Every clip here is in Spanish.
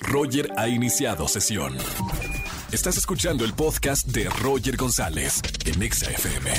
Roger ha iniciado sesión. Estás escuchando el podcast de Roger González en Exa FM.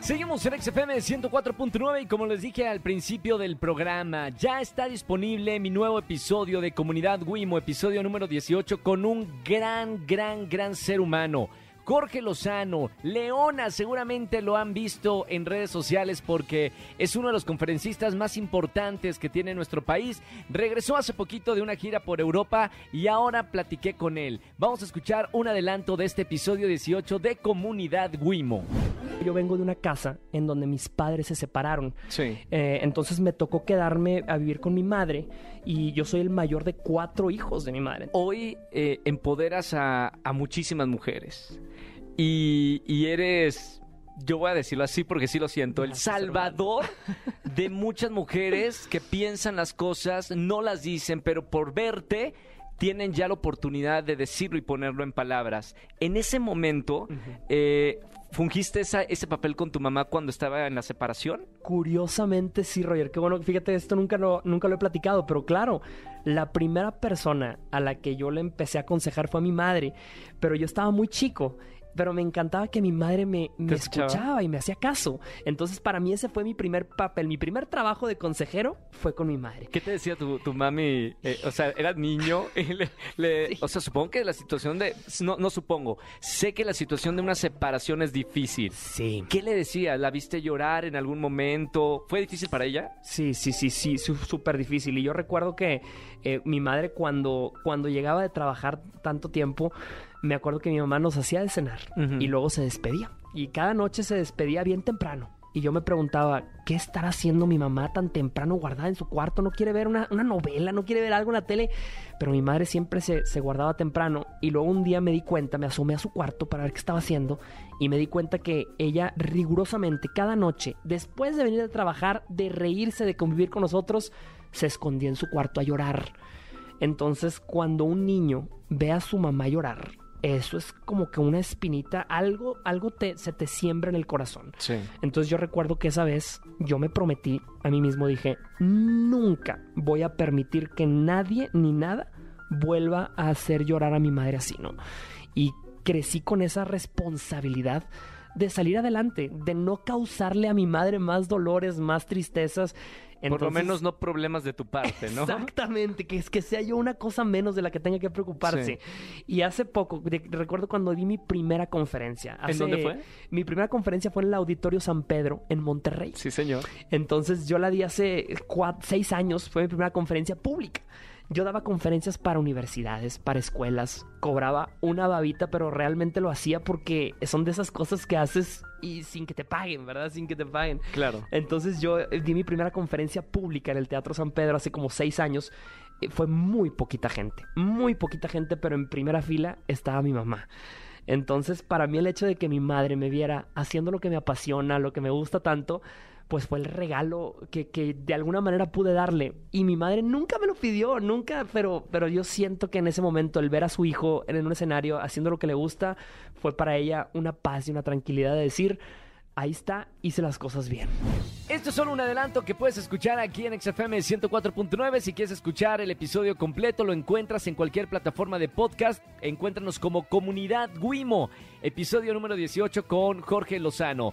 Seguimos en XFM 104.9 y como les dije al principio del programa, ya está disponible mi nuevo episodio de Comunidad Wimo, episodio número 18, con un gran, gran, gran ser humano. Jorge Lozano, Leona, seguramente lo han visto en redes sociales porque es uno de los conferencistas más importantes que tiene nuestro país. Regresó hace poquito de una gira por Europa y ahora platiqué con él. Vamos a escuchar un adelanto de este episodio 18 de Comunidad Wimo. Yo vengo de una casa en donde mis padres se separaron. Sí. Eh, entonces me tocó quedarme a vivir con mi madre y yo soy el mayor de cuatro hijos de mi madre. Hoy eh, empoderas a, a muchísimas mujeres y, y eres yo voy a decirlo así porque sí lo siento, el salvador de muchas mujeres que piensan las cosas, no las dicen, pero por verte tienen ya la oportunidad de decirlo y ponerlo en palabras. En ese momento, eh, ¿fungiste esa- ese papel con tu mamá cuando estaba en la separación? Curiosamente sí, Roger. Qué bueno, fíjate, esto nunca lo, nunca lo he platicado, pero claro, la primera persona a la que yo le empecé a aconsejar fue a mi madre, pero yo estaba muy chico. Pero me encantaba que mi madre me, me ¿Te escuchaba? escuchaba y me hacía caso. Entonces, para mí ese fue mi primer papel. Mi primer trabajo de consejero fue con mi madre. ¿Qué te decía tu, tu mami? Eh, o sea, eras niño. y le- le- O sea, supongo que la situación de... No, no supongo. Sé que la situación de una separación es difícil. Sí. ¿Qué le decía? ¿La viste llorar en algún momento? ¿Fue difícil para ella? Sí, sí, sí, sí, súper difícil. Y yo recuerdo que eh, mi madre cuando, cuando llegaba de trabajar tanto tiempo, me acuerdo que mi mamá nos hacía de cenar y luego se despedía. Y cada noche se despedía bien temprano. Y yo me preguntaba, ¿qué estará haciendo mi mamá tan temprano guardada en su cuarto? ¿No quiere ver una, una novela? ¿No quiere ver algo en la tele? Pero mi madre siempre se, se guardaba temprano. Y luego un día me di cuenta, me asomé a su cuarto para ver qué estaba haciendo. Y me di cuenta que ella rigurosamente cada noche, después de venir de trabajar, de reírse, de convivir con nosotros, se escondía en su cuarto a llorar. Entonces, cuando un niño ve a su mamá llorar, eso es como que una espinita, algo, algo te, se te siembra en el corazón. Sí. Entonces yo recuerdo que esa vez yo me prometí a mí mismo, dije, nunca voy a permitir que nadie ni nada vuelva a hacer llorar a mi madre así, ¿no? Y crecí con esa responsabilidad de salir adelante, de no causarle a mi madre más dolores, más tristezas. Por lo menos no problemas de tu parte, ¿no? Exactamente, que es que sea yo una cosa menos de la que tenga que preocuparse. Y hace poco, de- recuerdo cuando di mi primera conferencia. ¿En dónde fue? Mi primera conferencia fue en el Auditorio San Pedro, en Monterrey. Sí, señor. Entonces yo la di hace seis años, fue mi primera conferencia pública. Yo daba conferencias para universidades, para escuelas, cobraba una babita, pero realmente lo hacía porque son de esas cosas que haces y sin que te paguen, ¿verdad? Sin que te paguen. Claro. Entonces yo eh, di mi primera conferencia pública en el Teatro San Pedro hace como seis años. Eh, Fue muy poquita gente, muy poquita gente, pero en primera fila estaba mi mamá. Entonces para mí el hecho de que mi madre me viera haciendo lo que me apasiona, lo que me gusta tanto, pues fue el regalo que, que de alguna manera pude darle. Y mi madre nunca me lo pidió, nunca, pero, pero yo siento que en ese momento el ver a su hijo en un escenario haciendo lo que le gusta fue para ella una paz y una tranquilidad de decir, ahí está, hice las cosas bien. Esto es solo un adelanto que puedes escuchar aquí en XFM 104.9. Si quieres escuchar el episodio completo, lo encuentras en cualquier plataforma de podcast. Encuéntranos como Comunidad Guimo, episodio número 18 con Jorge Lozano.